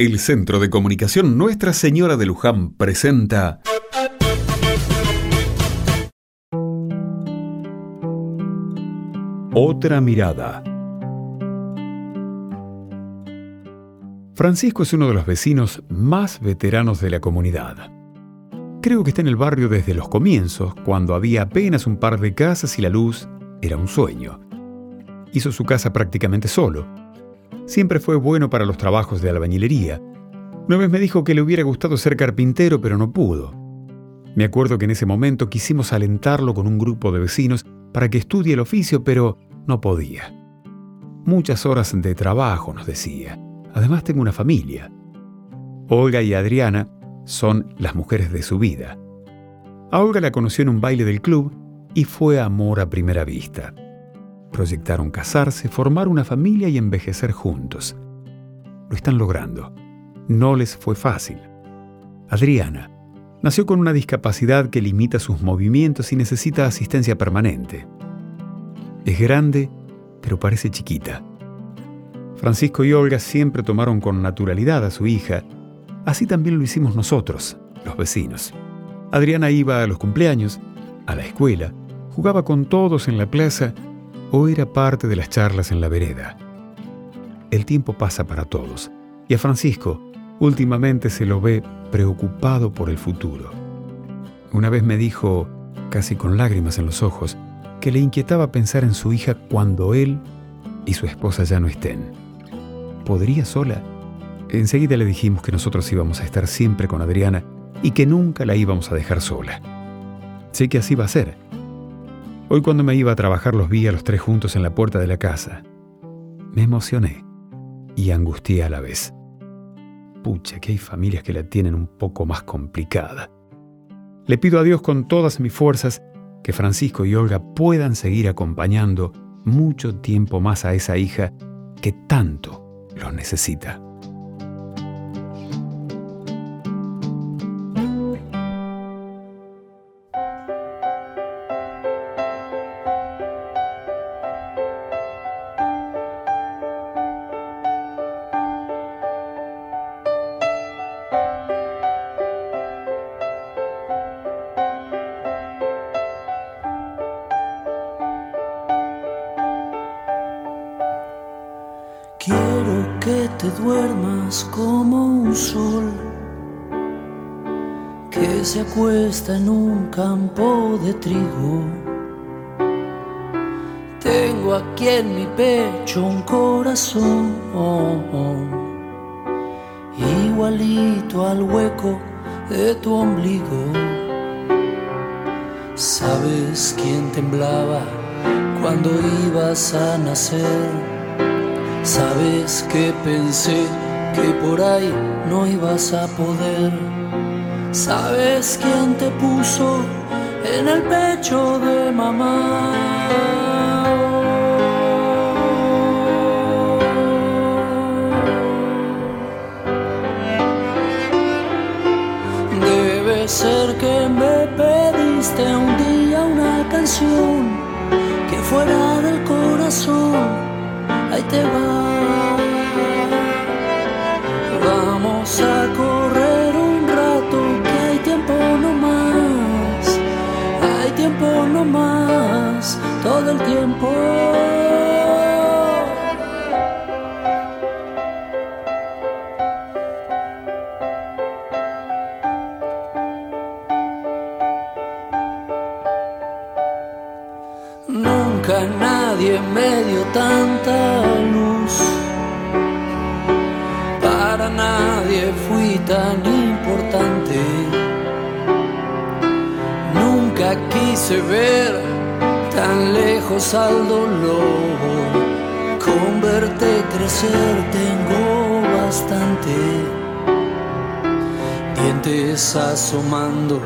El Centro de Comunicación Nuestra Señora de Luján presenta Otra mirada. Francisco es uno de los vecinos más veteranos de la comunidad. Creo que está en el barrio desde los comienzos, cuando había apenas un par de casas y la luz era un sueño. Hizo su casa prácticamente solo. Siempre fue bueno para los trabajos de albañilería. Una vez me dijo que le hubiera gustado ser carpintero, pero no pudo. Me acuerdo que en ese momento quisimos alentarlo con un grupo de vecinos para que estudie el oficio, pero no podía. Muchas horas de trabajo, nos decía. Además tengo una familia. Olga y Adriana son las mujeres de su vida. A Olga la conoció en un baile del club y fue amor a primera vista. Proyectaron casarse, formar una familia y envejecer juntos. Lo están logrando. No les fue fácil. Adriana nació con una discapacidad que limita sus movimientos y necesita asistencia permanente. Es grande, pero parece chiquita. Francisco y Olga siempre tomaron con naturalidad a su hija, así también lo hicimos nosotros, los vecinos. Adriana iba a los cumpleaños, a la escuela, jugaba con todos en la plaza o era parte de las charlas en la vereda. El tiempo pasa para todos, y a Francisco últimamente se lo ve preocupado por el futuro. Una vez me dijo, casi con lágrimas en los ojos, que le inquietaba pensar en su hija cuando él y su esposa ya no estén podría sola. Enseguida le dijimos que nosotros íbamos a estar siempre con Adriana y que nunca la íbamos a dejar sola. Sé que así va a ser. Hoy cuando me iba a trabajar los vi a los tres juntos en la puerta de la casa. Me emocioné y angustié a la vez. Pucha, que hay familias que la tienen un poco más complicada. Le pido a Dios con todas mis fuerzas que Francisco y Olga puedan seguir acompañando mucho tiempo más a esa hija que tanto lo necesita. Que te duermas como un sol que se acuesta en un campo de trigo. Tengo aquí en mi pecho un corazón igualito al hueco de tu ombligo. ¿Sabes quién temblaba cuando ibas a nacer? Sabes que pensé que por ahí no ibas a poder. Sabes quién te puso en el pecho de mamá. Debe ser que me pediste un día una canción que fuera del corazón ahí te va. Vamos a correr un rato, que hay tiempo no más. Hay tiempo no más, todo el tiempo. Nunca nadie me dio tanta luz. Para nadie fui tan importante. Nunca quise ver tan lejos al dolor. Con verte crecer tengo bastante. Dientes asomando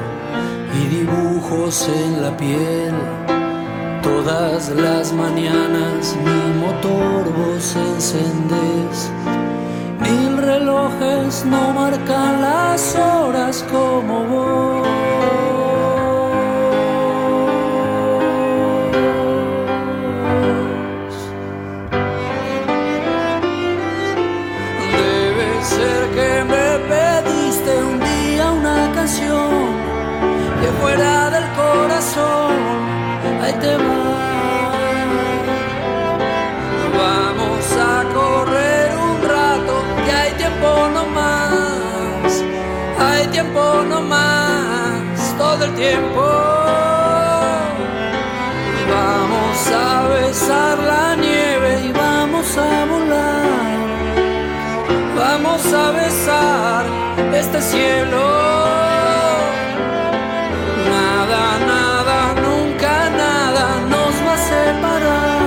y dibujos en la piel Todas las mañanas mi motor vos encendés. Mil relojes no marcan las horas como vos. El tiempo. Vamos a besar la nieve y vamos a volar. Vamos a besar este cielo. Nada, nada, nunca nada nos va a separar.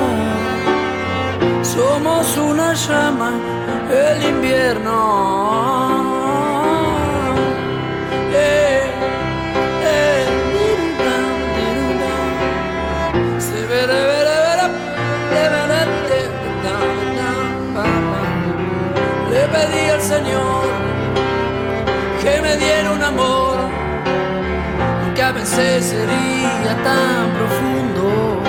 Somos una llama, el invierno. Veces sería tan profundo.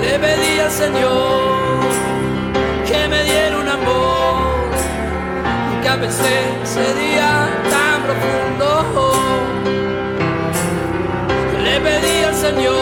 Le pedí al Señor que me diera un amor que a veces sería tan profundo. Le pedí al Señor